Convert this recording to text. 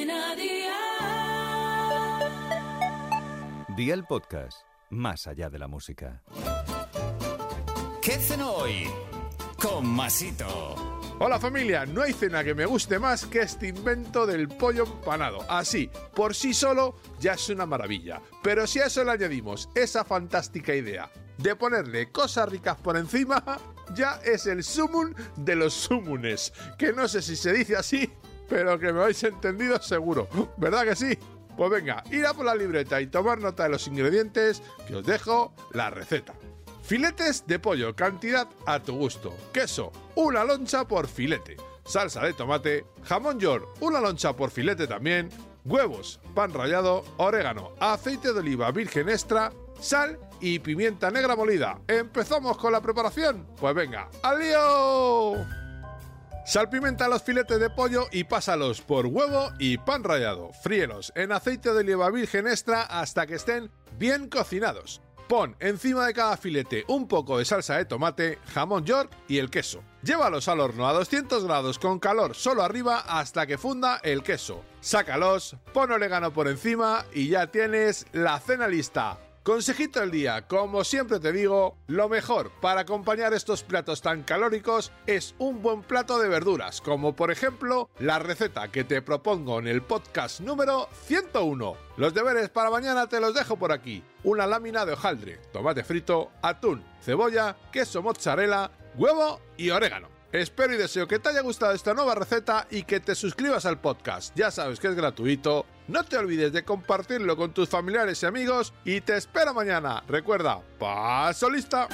Cadena Dial. Día el podcast, más allá de la música. ¿Qué cenó hoy? Con Masito. Hola familia, no hay cena que me guste más que este invento del pollo empanado. Así, por sí solo ya es una maravilla. Pero si a eso le añadimos esa fantástica idea de ponerle cosas ricas por encima, ya es el sumum de los sumunes. Que no sé si se dice así, pero que me habéis entendido seguro. ¿Verdad que sí? Pues venga, ir a por la libreta y tomar nota de los ingredientes que os dejo la receta. Filetes de pollo, cantidad a tu gusto. Queso, una loncha por filete. Salsa de tomate, jamón york, una loncha por filete también. Huevos, pan rallado, orégano, aceite de oliva virgen extra, sal y pimienta negra molida. ¿Empezamos con la preparación? Pues venga, ¡al lío! Salpimenta los filetes de pollo y pásalos por huevo y pan rallado. Fríelos en aceite de oliva virgen extra hasta que estén bien cocinados. Pon encima de cada filete un poco de salsa de tomate, jamón york y el queso. Llévalos al horno a 200 grados con calor solo arriba hasta que funda el queso. Sácalos, pon orégano por encima y ya tienes la cena lista. Consejito del día, como siempre te digo, lo mejor para acompañar estos platos tan calóricos es un buen plato de verduras, como por ejemplo la receta que te propongo en el podcast número 101. Los deberes para mañana te los dejo por aquí. Una lámina de hojaldre, tomate frito, atún, cebolla, queso mozzarella, huevo y orégano. Espero y deseo que te haya gustado esta nueva receta y que te suscribas al podcast. Ya sabes que es gratuito. No te olvides de compartirlo con tus familiares y amigos y te espero mañana. Recuerda, paso lista.